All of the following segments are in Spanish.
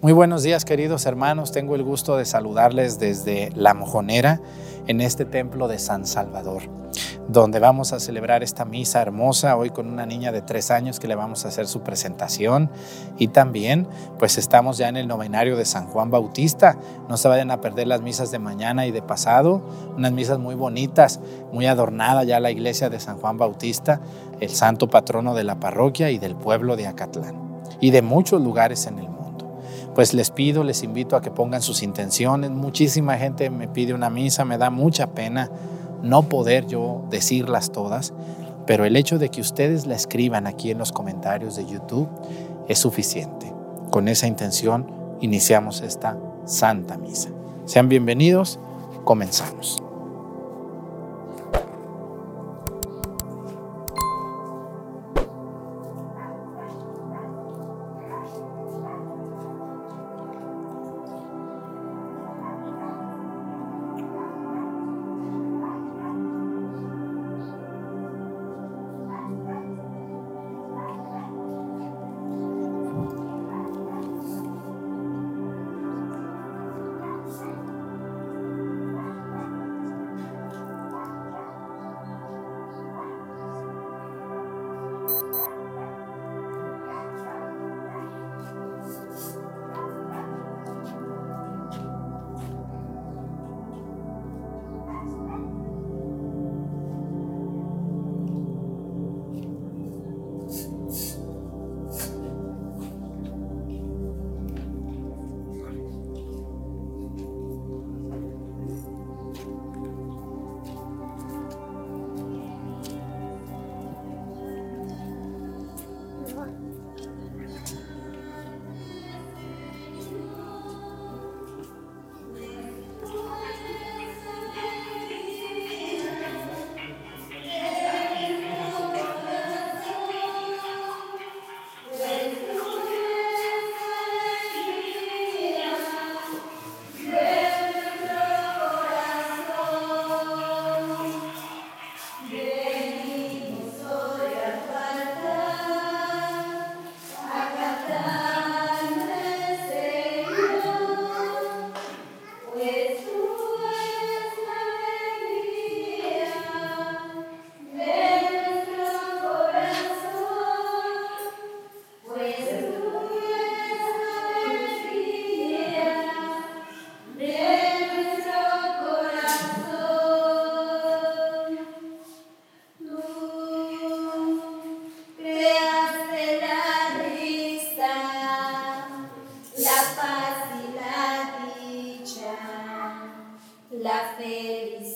Muy buenos días queridos hermanos, tengo el gusto de saludarles desde La Mojonera en este templo de San Salvador, donde vamos a celebrar esta misa hermosa hoy con una niña de tres años que le vamos a hacer su presentación. Y también pues estamos ya en el novenario de San Juan Bautista, no se vayan a perder las misas de mañana y de pasado, unas misas muy bonitas, muy adornada ya la iglesia de San Juan Bautista, el santo patrono de la parroquia y del pueblo de Acatlán y de muchos lugares en el mundo pues les pido, les invito a que pongan sus intenciones. Muchísima gente me pide una misa, me da mucha pena no poder yo decirlas todas, pero el hecho de que ustedes la escriban aquí en los comentarios de YouTube es suficiente. Con esa intención iniciamos esta Santa Misa. Sean bienvenidos, comenzamos. las delicias.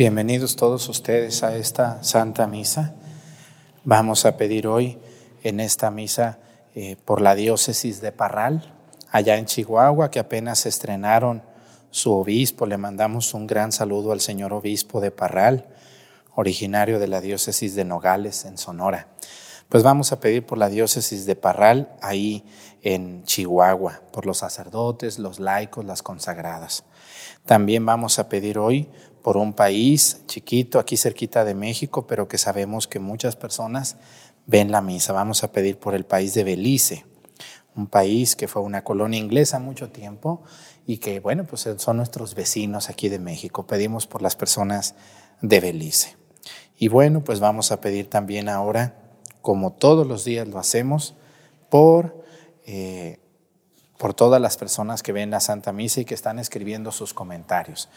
Bienvenidos todos ustedes a esta Santa Misa. Vamos a pedir hoy en esta misa eh, por la diócesis de Parral, allá en Chihuahua, que apenas estrenaron su obispo. Le mandamos un gran saludo al señor obispo de Parral, originario de la diócesis de Nogales, en Sonora. Pues vamos a pedir por la diócesis de Parral, ahí en Chihuahua, por los sacerdotes, los laicos, las consagradas. También vamos a pedir hoy por un país chiquito, aquí cerquita de México, pero que sabemos que muchas personas ven la misa. Vamos a pedir por el país de Belice, un país que fue una colonia inglesa mucho tiempo y que, bueno, pues son nuestros vecinos aquí de México. Pedimos por las personas de Belice. Y bueno, pues vamos a pedir también ahora, como todos los días lo hacemos, por eh, por todas las personas que ven la Santa Misa y que están escribiendo sus comentarios.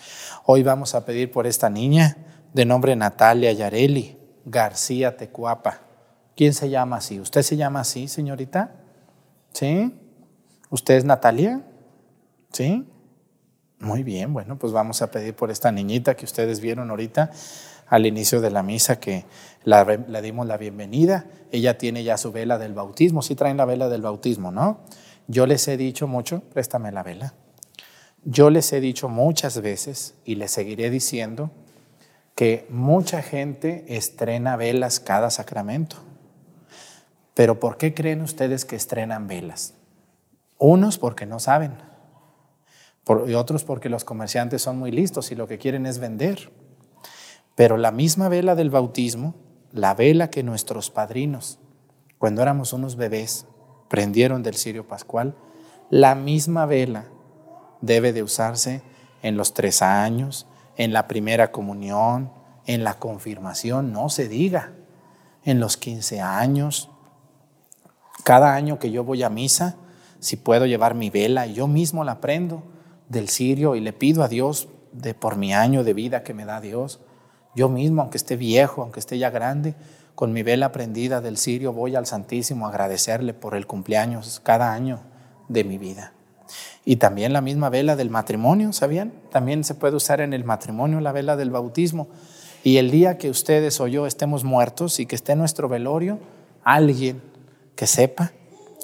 Hoy vamos a pedir por esta niña de nombre Natalia Yareli García Tecuapa. ¿Quién se llama así? ¿Usted se llama así, señorita? ¿Sí? ¿Usted es Natalia? ¿Sí? Muy bien, bueno, pues vamos a pedir por esta niñita que ustedes vieron ahorita al inicio de la misa que le dimos la bienvenida. Ella tiene ya su vela del bautismo, sí traen la vela del bautismo, ¿no? Yo les he dicho mucho, préstame la vela. Yo les he dicho muchas veces y les seguiré diciendo que mucha gente estrena velas cada sacramento. Pero ¿por qué creen ustedes que estrenan velas? Unos porque no saben, y otros porque los comerciantes son muy listos y lo que quieren es vender. Pero la misma vela del bautismo, la vela que nuestros padrinos, cuando éramos unos bebés, prendieron del cirio pascual, la misma vela debe de usarse en los tres años, en la primera comunión, en la confirmación, no se diga, en los quince años. Cada año que yo voy a misa, si puedo llevar mi vela, yo mismo la prendo del cirio y le pido a Dios de por mi año de vida que me da Dios. Yo mismo, aunque esté viejo, aunque esté ya grande, con mi vela prendida del cirio voy al Santísimo a agradecerle por el cumpleaños cada año de mi vida. Y también la misma vela del matrimonio, ¿sabían? También se puede usar en el matrimonio la vela del bautismo. Y el día que ustedes o yo estemos muertos y que esté nuestro velorio, alguien que sepa,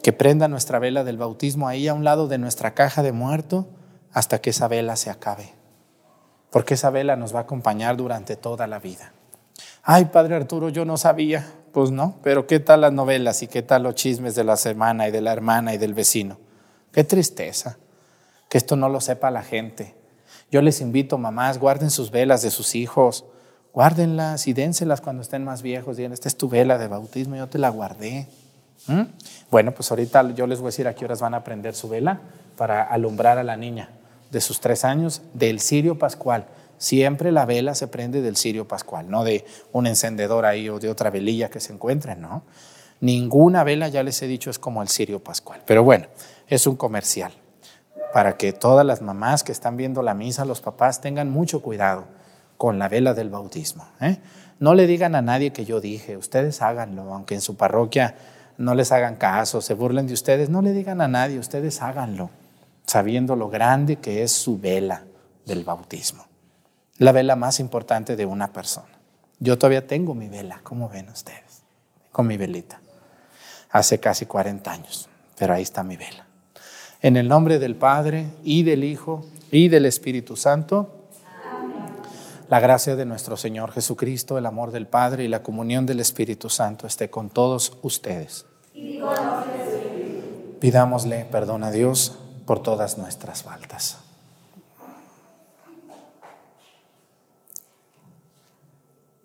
que prenda nuestra vela del bautismo ahí a un lado de nuestra caja de muerto hasta que esa vela se acabe. Porque esa vela nos va a acompañar durante toda la vida. Ay, padre Arturo, yo no sabía. Pues no, pero ¿qué tal las novelas y qué tal los chismes de la semana y de la hermana y del vecino? Qué tristeza que esto no lo sepa la gente. Yo les invito, mamás, guarden sus velas de sus hijos, guárdenlas y dénselas cuando estén más viejos. Digan, esta es tu vela de bautismo, yo te la guardé. ¿Mm? Bueno, pues ahorita yo les voy a decir a qué horas van a prender su vela para alumbrar a la niña de sus tres años del cirio pascual. Siempre la vela se prende del cirio pascual, no de un encendedor ahí o de otra velilla que se encuentre, ¿no? Ninguna vela, ya les he dicho, es como el cirio pascual. Pero bueno, es un comercial para que todas las mamás que están viendo la misa, los papás, tengan mucho cuidado con la vela del bautismo. ¿eh? No le digan a nadie que yo dije, ustedes háganlo, aunque en su parroquia no les hagan caso, se burlen de ustedes, no le digan a nadie, ustedes háganlo, sabiendo lo grande que es su vela del bautismo la vela más importante de una persona. Yo todavía tengo mi vela, como ven ustedes, con mi velita. Hace casi 40 años, pero ahí está mi vela. En el nombre del Padre y del Hijo y del Espíritu Santo, la gracia de nuestro Señor Jesucristo, el amor del Padre y la comunión del Espíritu Santo esté con todos ustedes. Pidámosle perdón a Dios por todas nuestras faltas.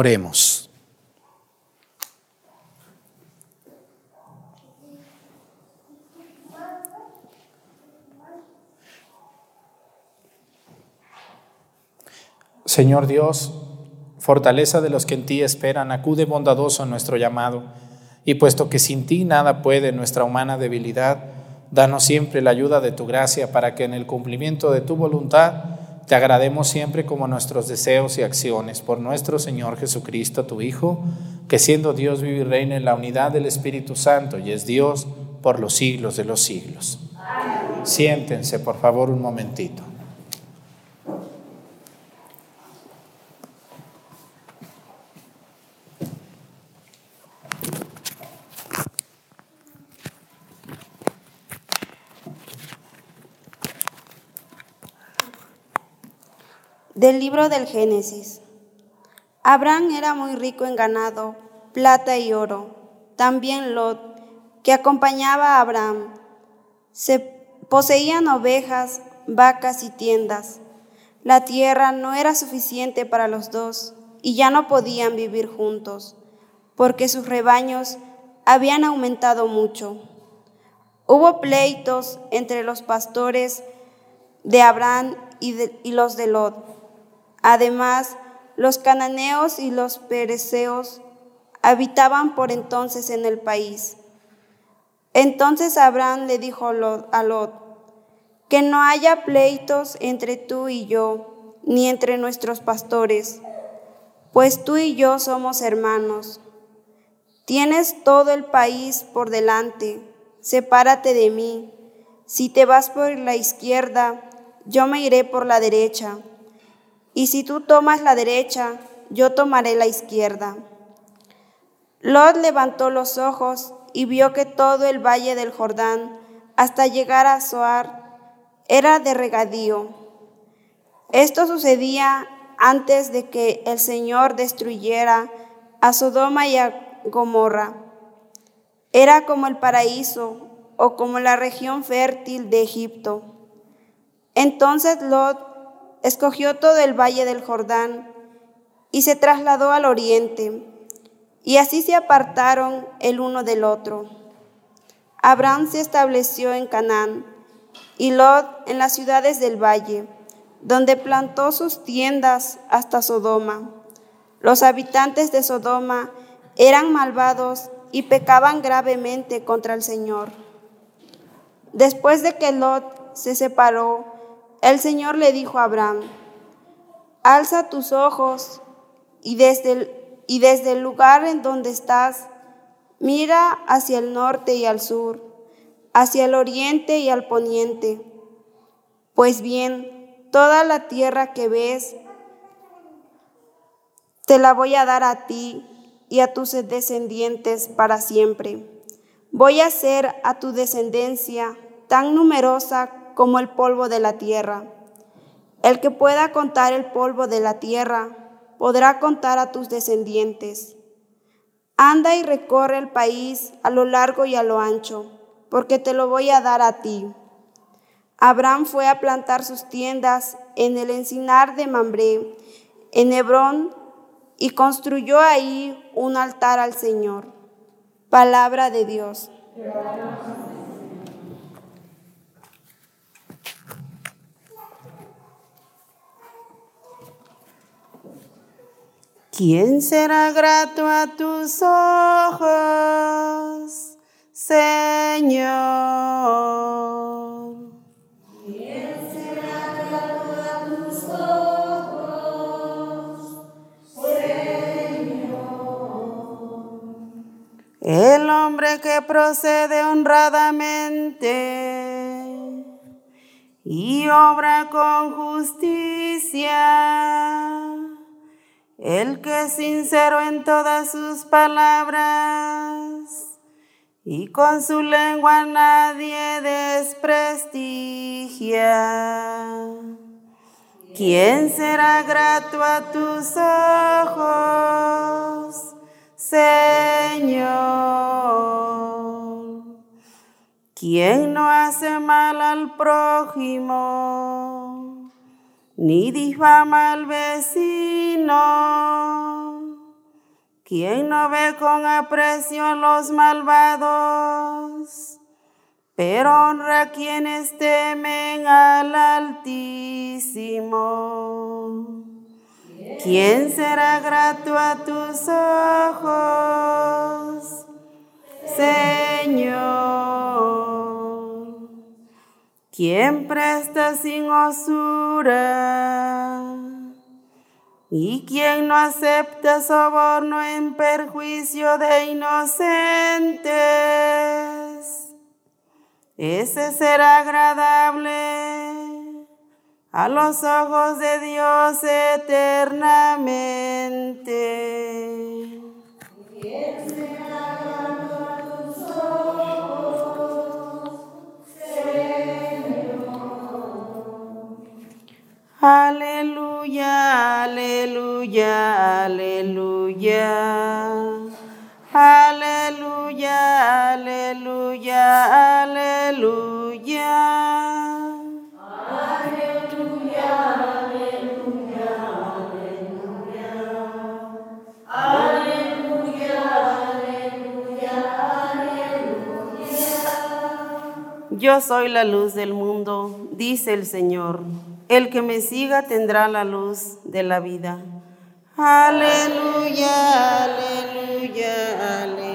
Oremos. Señor Dios, fortaleza de los que en ti esperan, acude bondadoso a nuestro llamado, y puesto que sin ti nada puede nuestra humana debilidad, danos siempre la ayuda de tu gracia para que en el cumplimiento de tu voluntad te agrademos siempre como nuestros deseos y acciones por nuestro Señor Jesucristo, tu Hijo, que siendo Dios vive y reina en la unidad del Espíritu Santo y es Dios por los siglos de los siglos. Siéntense, por favor, un momentito. Del libro del Génesis. Abraham era muy rico en ganado, plata y oro. También Lot, que acompañaba a Abraham. Se poseían ovejas, vacas y tiendas. La tierra no era suficiente para los dos y ya no podían vivir juntos, porque sus rebaños habían aumentado mucho. Hubo pleitos entre los pastores de Abraham y, y los de Lot Además, los cananeos y los pereceos habitaban por entonces en el país. Entonces Abraham le dijo a Lot, que no haya pleitos entre tú y yo, ni entre nuestros pastores, pues tú y yo somos hermanos. Tienes todo el país por delante, sepárate de mí. Si te vas por la izquierda, yo me iré por la derecha y si tú tomas la derecha, yo tomaré la izquierda. Lot levantó los ojos y vio que todo el valle del Jordán, hasta llegar a Zoar, era de regadío. Esto sucedía antes de que el Señor destruyera a Sodoma y a Gomorra. Era como el paraíso o como la región fértil de Egipto. Entonces Lot escogió todo el valle del Jordán y se trasladó al oriente, y así se apartaron el uno del otro. Abraham se estableció en Canaán y Lot en las ciudades del valle, donde plantó sus tiendas hasta Sodoma. Los habitantes de Sodoma eran malvados y pecaban gravemente contra el Señor. Después de que Lot se separó, el Señor le dijo a Abraham, alza tus ojos y desde el, y desde el lugar en donde estás, mira hacia el norte y al sur, hacia el oriente y al poniente. Pues bien, toda la tierra que ves, te la voy a dar a ti y a tus descendientes para siempre. Voy a hacer a tu descendencia tan numerosa como el polvo de la tierra. El que pueda contar el polvo de la tierra podrá contar a tus descendientes. Anda y recorre el país a lo largo y a lo ancho, porque te lo voy a dar a ti. Abraham fue a plantar sus tiendas en el encinar de Mambré, en Hebrón, y construyó ahí un altar al Señor. Palabra de Dios. ¿Quién será grato a tus ojos, Señor? ¿Quién será grato a tus ojos, Señor? El hombre que procede honradamente y obra con justicia el que es sincero en todas sus palabras y con su lengua nadie desprestigia. ¿Quién será grato a tus ojos, Señor? ¿Quién no hace mal al prójimo? Ni difama al vecino. ¿Quién no ve con aprecio a los malvados? Pero honra a quienes temen al Altísimo. ¿Quién será grato a tus ojos, Señor? ¿Quién presta sin osura? ¿Y quién no acepta soborno en perjuicio de inocentes? Ese será agradable a los ojos de Dios eternamente. Aleluya, aleluya, aleluya. Aleluya, aleluya, aleluya. Yo soy la luz del mundo, dice el Señor. El que me siga tendrá la luz de la vida. Aleluya, aleluya, aleluya.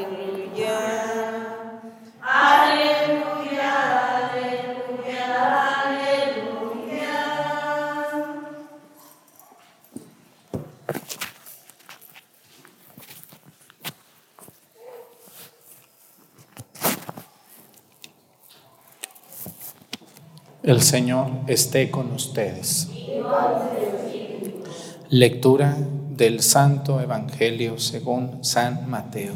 El Señor esté con ustedes. Lectura del Santo Evangelio según San Mateo.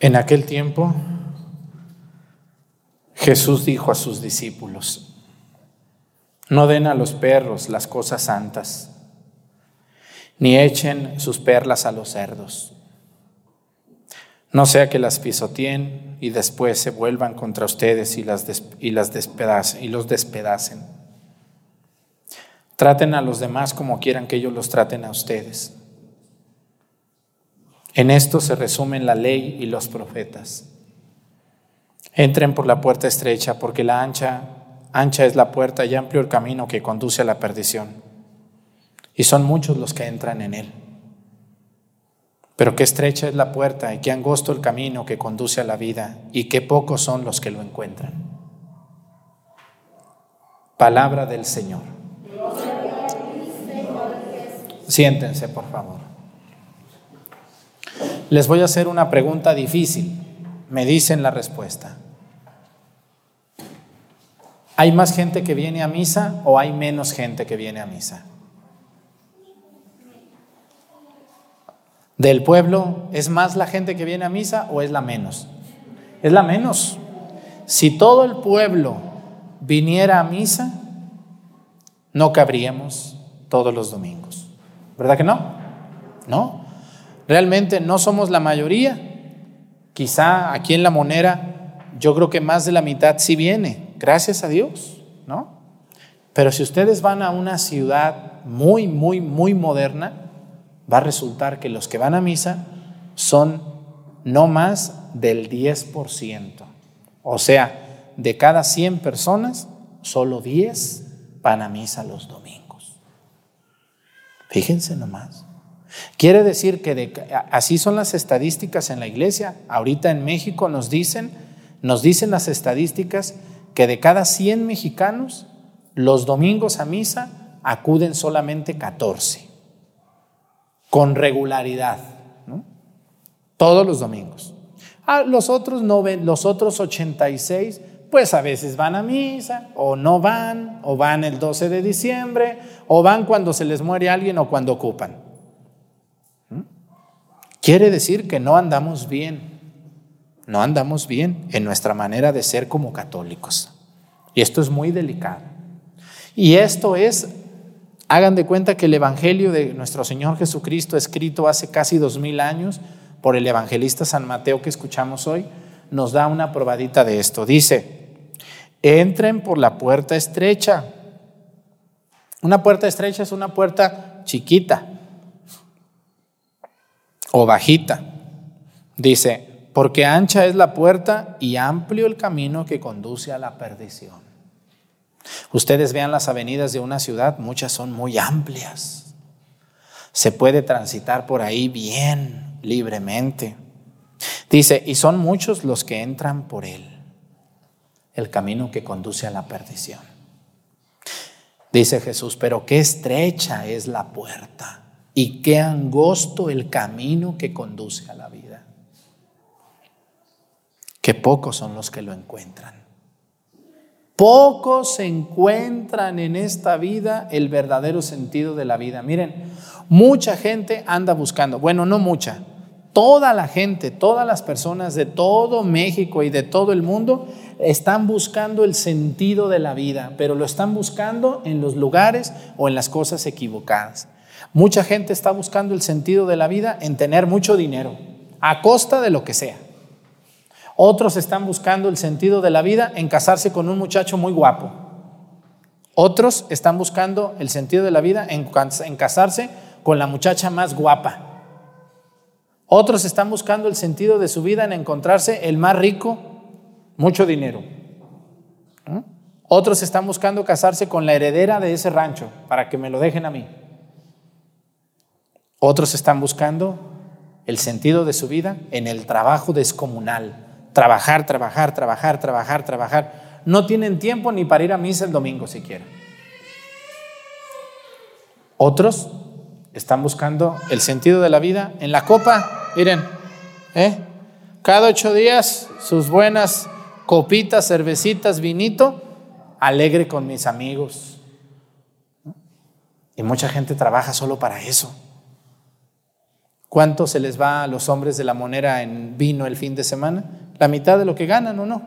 En aquel tiempo, Jesús dijo a sus discípulos, no den a los perros las cosas santas, ni echen sus perlas a los cerdos, no sea que las pisoteen y después se vuelvan contra ustedes y, las y, las despedacen, y los despedacen. Traten a los demás como quieran que ellos los traten a ustedes. En esto se resumen la ley y los profetas. Entren por la puerta estrecha, porque la ancha, ancha es la puerta y amplio el camino que conduce a la perdición. Y son muchos los que entran en él. Pero qué estrecha es la puerta y qué angosto el camino que conduce a la vida, y qué pocos son los que lo encuentran. Palabra del Señor. Siéntense, por favor. Les voy a hacer una pregunta difícil. Me dicen la respuesta. ¿Hay más gente que viene a misa o hay menos gente que viene a misa? ¿Del pueblo es más la gente que viene a misa o es la menos? Es la menos. Si todo el pueblo viniera a misa, no cabríamos todos los domingos. ¿Verdad que no? No. Realmente no somos la mayoría. Quizá aquí en la monera yo creo que más de la mitad sí viene, gracias a Dios, ¿no? Pero si ustedes van a una ciudad muy, muy, muy moderna, va a resultar que los que van a misa son no más del 10%. O sea, de cada 100 personas, solo 10 van a misa los domingos. Fíjense nomás. Quiere decir que así son las estadísticas en la iglesia. Ahorita en México nos dicen, nos dicen las estadísticas que de cada 100 mexicanos, los domingos a misa acuden solamente 14, con regularidad, todos los domingos. Ah, los otros no ven, los otros 86, pues a veces van a misa, o no van, o van el 12 de diciembre, o van cuando se les muere alguien o cuando ocupan. Quiere decir que no andamos bien, no andamos bien en nuestra manera de ser como católicos. Y esto es muy delicado. Y esto es, hagan de cuenta que el Evangelio de nuestro Señor Jesucristo, escrito hace casi dos mil años por el evangelista San Mateo que escuchamos hoy, nos da una probadita de esto. Dice, entren por la puerta estrecha. Una puerta estrecha es una puerta chiquita o bajita. Dice, porque ancha es la puerta y amplio el camino que conduce a la perdición. Ustedes vean las avenidas de una ciudad, muchas son muy amplias. Se puede transitar por ahí bien, libremente. Dice, y son muchos los que entran por él, el camino que conduce a la perdición. Dice Jesús, pero qué estrecha es la puerta y qué angosto el camino que conduce a la vida. Que pocos son los que lo encuentran. Pocos encuentran en esta vida el verdadero sentido de la vida. Miren, mucha gente anda buscando, bueno, no mucha, toda la gente, todas las personas de todo México y de todo el mundo están buscando el sentido de la vida, pero lo están buscando en los lugares o en las cosas equivocadas. Mucha gente está buscando el sentido de la vida en tener mucho dinero, a costa de lo que sea. Otros están buscando el sentido de la vida en casarse con un muchacho muy guapo. Otros están buscando el sentido de la vida en, casarse con la muchacha más guapa. Otros están buscando el sentido de su vida en encontrarse el más rico, mucho dinero. ¿Mm? Otros están buscando casarse con la heredera de ese rancho para que me lo dejen a mí. Otros están buscando el sentido de su vida en el trabajo descomunal, Trabajar, trabajar, trabajar, trabajar, trabajar. No tienen tiempo ni para ir a misa el domingo siquiera. Otros están buscando el sentido de la vida en la copa. Miren, ¿eh? cada ocho días sus buenas copitas, cervecitas, vinito, alegre con mis amigos. Y mucha gente trabaja solo para eso. ¿Cuánto se les va a los hombres de la monera en vino el fin de semana? la mitad de lo que ganan o no.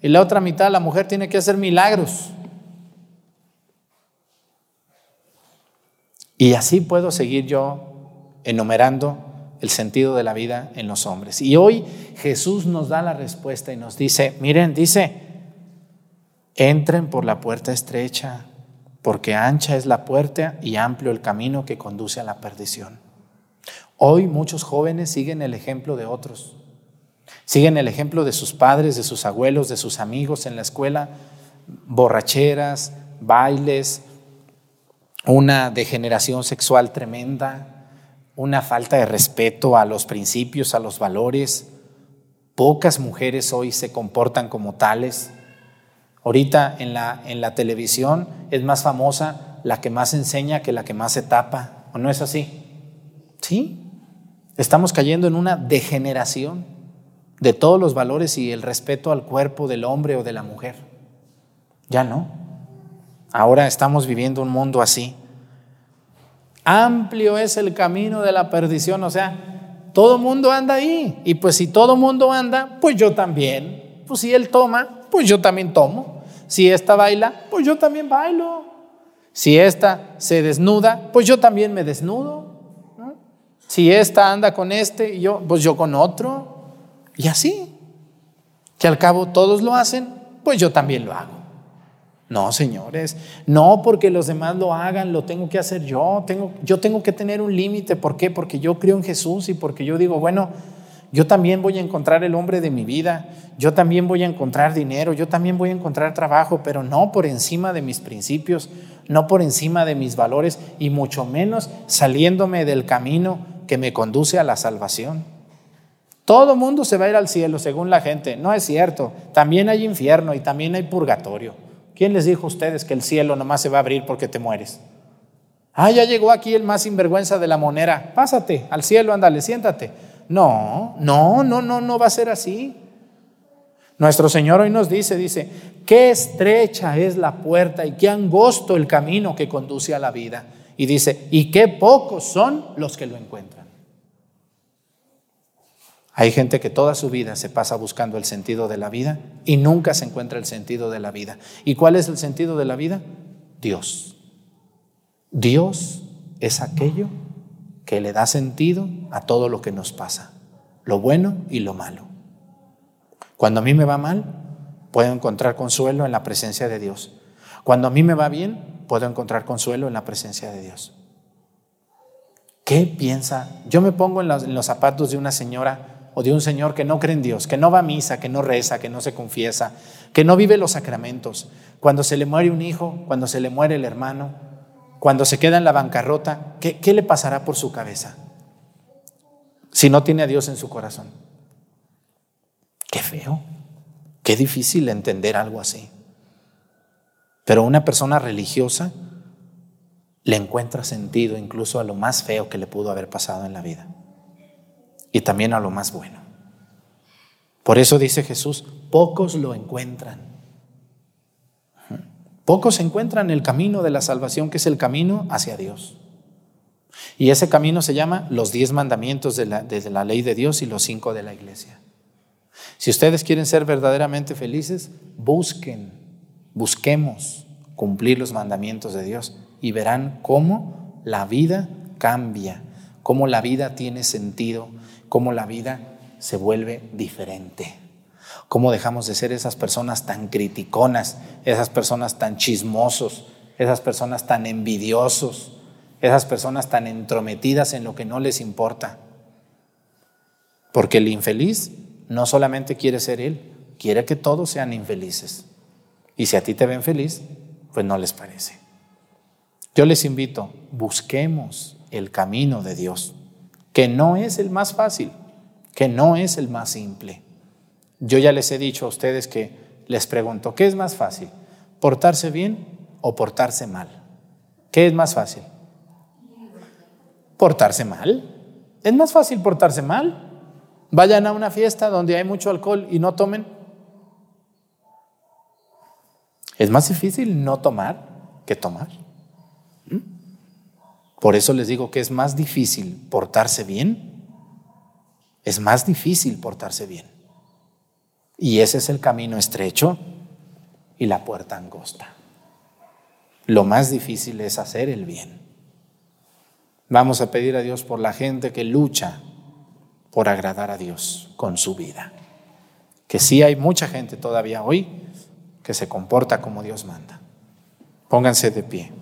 Y la otra mitad la mujer tiene que hacer milagros. Y así puedo seguir yo enumerando el sentido de la vida en los hombres. Y hoy Jesús nos da la respuesta y nos dice, miren, dice, entren por la puerta estrecha, porque ancha es la puerta y amplio el camino que conduce a la perdición. Hoy muchos jóvenes siguen el ejemplo de otros. Siguen el ejemplo de sus padres, de sus abuelos, de sus amigos en la escuela, borracheras, bailes, una degeneración sexual tremenda, una falta de respeto a los principios, a los valores. Pocas mujeres hoy se comportan como tales. Ahorita en la, en la televisión es más famosa la que más enseña que la que más se tapa. ¿O no es así? Sí. Estamos cayendo en una degeneración de todos los valores y el respeto al cuerpo del hombre o de la mujer. Ya no. Ahora estamos viviendo un mundo así. Amplio es el camino de la perdición, o sea, todo mundo anda ahí. Y pues si todo mundo anda, pues yo también. Pues si él toma, pues yo también tomo. Si esta baila, pues yo también bailo. Si esta se desnuda, pues yo también me desnudo. Si esta anda con este, yo, pues yo con otro. Y así, que al cabo todos lo hacen, pues yo también lo hago. No, señores, no porque los demás lo hagan, lo tengo que hacer yo. Tengo, yo tengo que tener un límite. ¿Por qué? Porque yo creo en Jesús y porque yo digo, bueno, yo también voy a encontrar el hombre de mi vida, yo también voy a encontrar dinero, yo también voy a encontrar trabajo, pero no por encima de mis principios, no por encima de mis valores y mucho menos saliéndome del camino que me conduce a la salvación. Todo mundo se va a ir al cielo según la gente. No es cierto. También hay infierno y también hay purgatorio. ¿Quién les dijo a ustedes que el cielo nomás se va a abrir porque te mueres? Ah, ya llegó aquí el más sinvergüenza de la monera. Pásate al cielo, ándale, siéntate. No, no, no, no, no va a ser así. Nuestro Señor hoy nos dice, dice, qué estrecha es la puerta y qué angosto el camino que conduce a la vida. Y dice, y qué pocos son los que lo encuentran. Hay gente que toda su vida se pasa buscando el sentido de la vida y nunca se encuentra el sentido de la vida. ¿Y cuál es el sentido de la vida? Dios. Dios es aquello que le da sentido a todo lo que nos pasa, lo bueno y lo malo. Cuando a mí me va mal, puedo encontrar consuelo en la presencia de Dios. Cuando a mí me va bien, puedo encontrar consuelo en la presencia de Dios. ¿Qué piensa? Yo me pongo en los, zapatos de una señora o de un señor que no cree en Dios, que no va a misa, que no reza, que no se confiesa, que no vive los sacramentos. Cuando se le muere un hijo, cuando se le muere el hermano, cuando se queda en la bancarrota, ¿qué, le pasará por su cabeza? Si no tiene a Dios en su corazón. Qué feo, qué difícil entender algo así. Pero una persona religiosa le encuentra sentido incluso a lo más feo que le pudo haber pasado en la vida y también a lo más bueno. Por eso dice Jesús, pocos lo encuentran. Pocos encuentran el camino de la salvación, que es el camino hacia Dios. Y ese camino se llama los diez mandamientos de la, de la ley de Dios y los cinco de la iglesia. Si ustedes quieren ser verdaderamente felices, busquen, busquemos cumplir los mandamientos de Dios y verán cómo la vida cambia, cómo la vida tiene sentido, cómo la vida se vuelve diferente. Cómo dejamos de ser esas personas tan criticonas, esas personas tan chismosos, esas personas tan envidiosos, esas personas tan entrometidas en lo que no les importa. Porque el infeliz no solamente quiere ser él, quiere que todos sean infelices. Y si a ti te ven feliz, pues no les parece. Yo les invito, busquemos el camino de Dios, que no es el más fácil, que no es el más simple. Yo ya les he dicho a ustedes que les pregunto, ¿qué es más fácil? ¿Portarse bien o portarse mal? ¿Qué es más fácil? ¿Portarse mal? ¿Es más fácil portarse mal? Vayan a una fiesta donde hay mucho alcohol y no tomen. Es más difícil no tomar que tomar. Por eso les digo que es más difícil portarse bien. Es más difícil portarse bien. Y ese es el camino estrecho y la puerta angosta. Lo más difícil es hacer el bien. Vamos a pedir a Dios por la gente que lucha por agradar a Dios con su vida. Que sí hay mucha gente todavía hoy que se comporta como Dios manda. Pónganse de pie.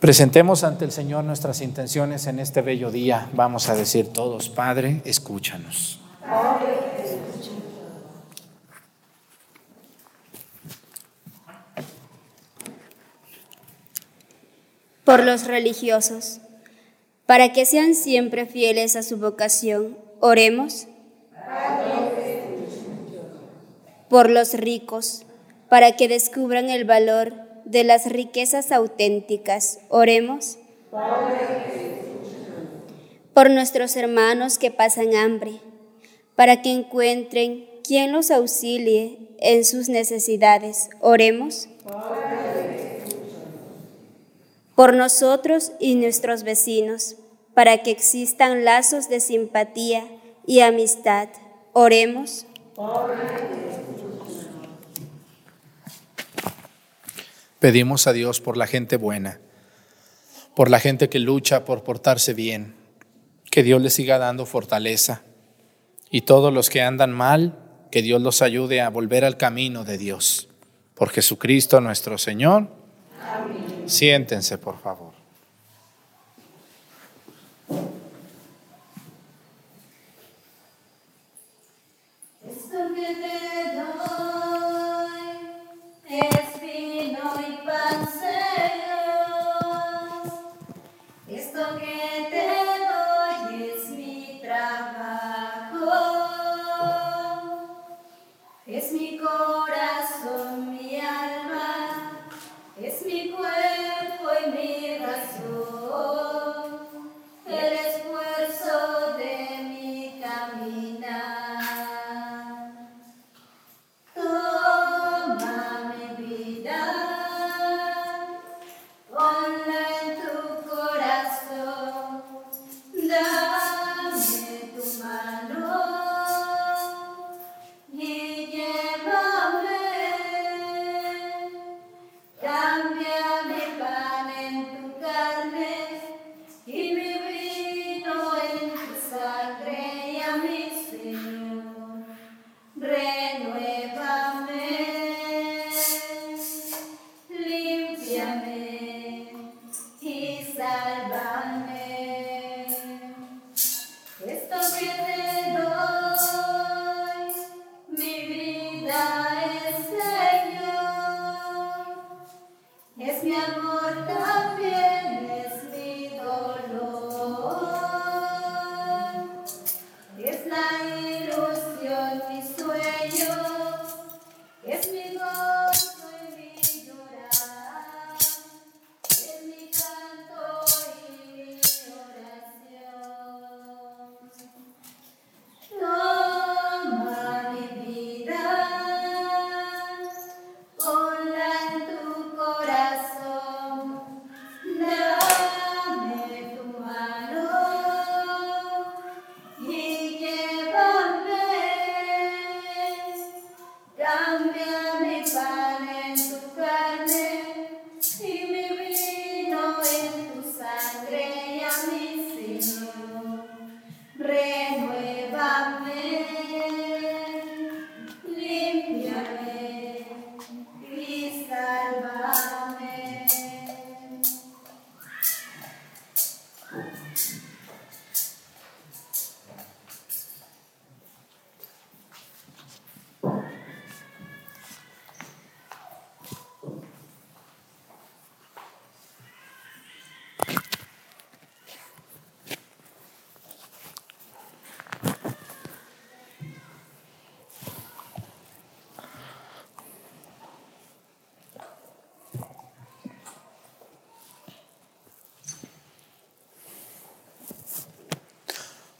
Presentemos ante el Señor nuestras intenciones en este bello día. Vamos a decir todos, Padre, escúchanos. Por los religiosos, para que sean siempre fieles a su vocación, oremos. Por los ricos, para que descubran el valor de las riquezas auténticas. Oremos. Por nuestros hermanos que pasan hambre, para que encuentren quien los auxilie en sus necesidades. Oremos. Por nosotros y nuestros vecinos, para que existan lazos de simpatía y amistad. Oremos. Pedimos a Dios por la gente buena, por la gente que lucha por portarse bien, que Dios les siga dando fortaleza y todos los que andan mal, que Dios los ayude a volver al camino de Dios. Por Jesucristo nuestro Señor. Siéntense, por favor.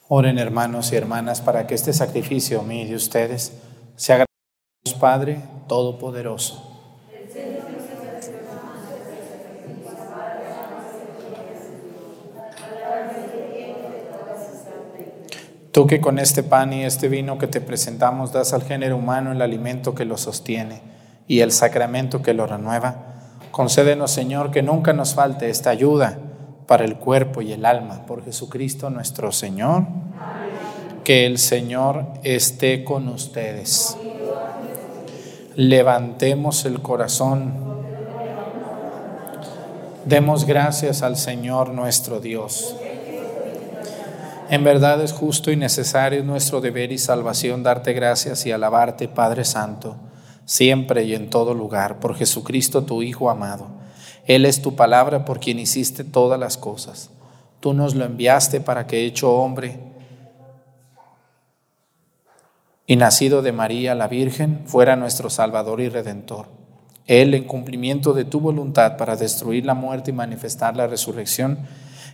Oren hermanos y hermanas para que este sacrificio mío de ustedes se haga Dios Padre Todopoderoso. Tú que con este pan y este vino que te presentamos das al género humano el alimento que lo sostiene y el sacramento que lo renueva, concédenos Señor que nunca nos falte esta ayuda para el cuerpo y el alma, por Jesucristo nuestro Señor. Que el Señor esté con ustedes. Levantemos el corazón. Demos gracias al Señor nuestro Dios. En verdad es justo y necesario nuestro deber y salvación darte gracias y alabarte, Padre Santo, siempre y en todo lugar, por Jesucristo tu Hijo amado él es tu palabra por quien hiciste todas las cosas. Tú nos lo enviaste para que hecho hombre y nacido de María la Virgen fuera nuestro Salvador y Redentor. Él, en cumplimiento de tu voluntad para destruir la muerte y manifestar la resurrección,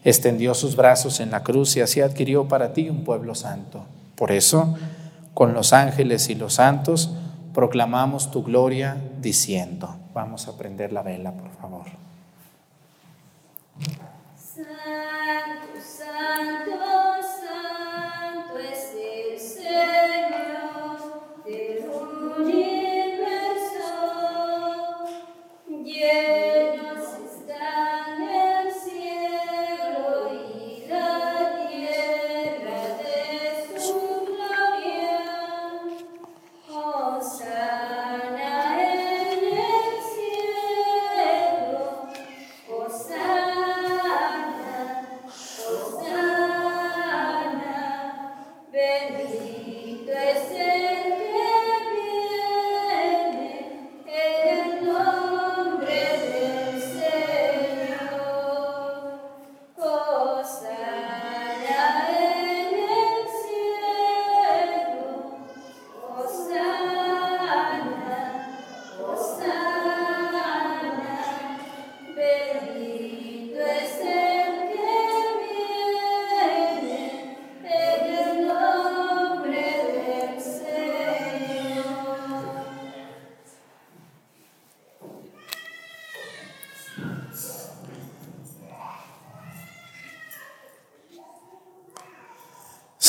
extendió sus brazos en la cruz y así adquirió para ti un pueblo santo. Por eso, con los ángeles y los santos, proclamamos tu gloria diciendo, vamos a prender la vela, por favor. Santo, Santo, Santo es el Señor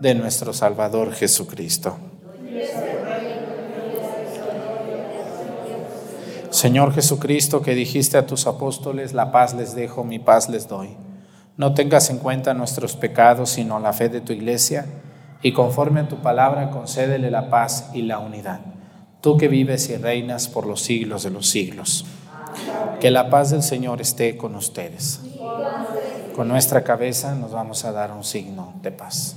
de nuestro Salvador Jesucristo. Señor Jesucristo, que dijiste a tus apóstoles, la paz les dejo, mi paz les doy. No tengas en cuenta nuestros pecados, sino la fe de tu iglesia, y conforme a tu palabra concédele la paz y la unidad. Tú que vives y reinas por los siglos de los siglos. Que la paz del Señor esté con ustedes. Con nuestra cabeza nos vamos a dar un signo de paz.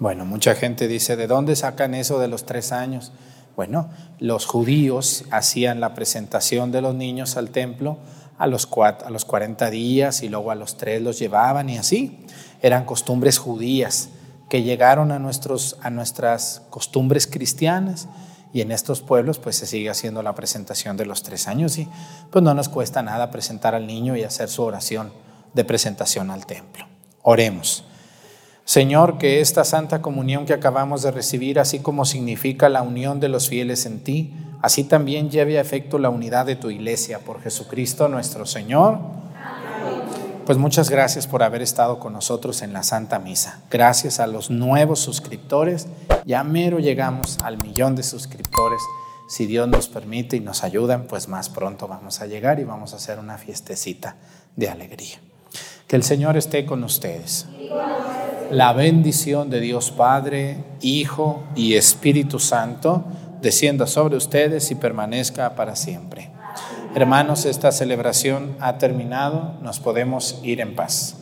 Bueno, mucha gente dice, ¿de dónde sacan eso de los tres años? Bueno, los judíos hacían la presentación de los niños al templo a los, cuat- a los 40 días y luego a los tres los llevaban y así. Eran costumbres judías que llegaron a, nuestros, a nuestras costumbres cristianas y en estos pueblos pues se sigue haciendo la presentación de los tres años y pues no nos cuesta nada presentar al niño y hacer su oración de presentación al templo. Oremos. Señor, que esta santa comunión que acabamos de recibir, así como significa la unión de los fieles en ti, así también lleve a efecto la unidad de tu iglesia por Jesucristo nuestro Señor. Pues muchas gracias por haber estado con nosotros en la Santa Misa. Gracias a los nuevos suscriptores. Ya mero llegamos al millón de suscriptores. Si Dios nos permite y nos ayudan, pues más pronto vamos a llegar y vamos a hacer una fiestecita de alegría. Que el Señor esté con ustedes. La bendición de Dios Padre, Hijo y Espíritu Santo descienda sobre ustedes y permanezca para siempre. Hermanos, esta celebración ha terminado, nos podemos ir en paz.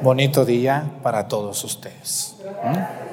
Bonito día para todos ustedes. ¿Mm?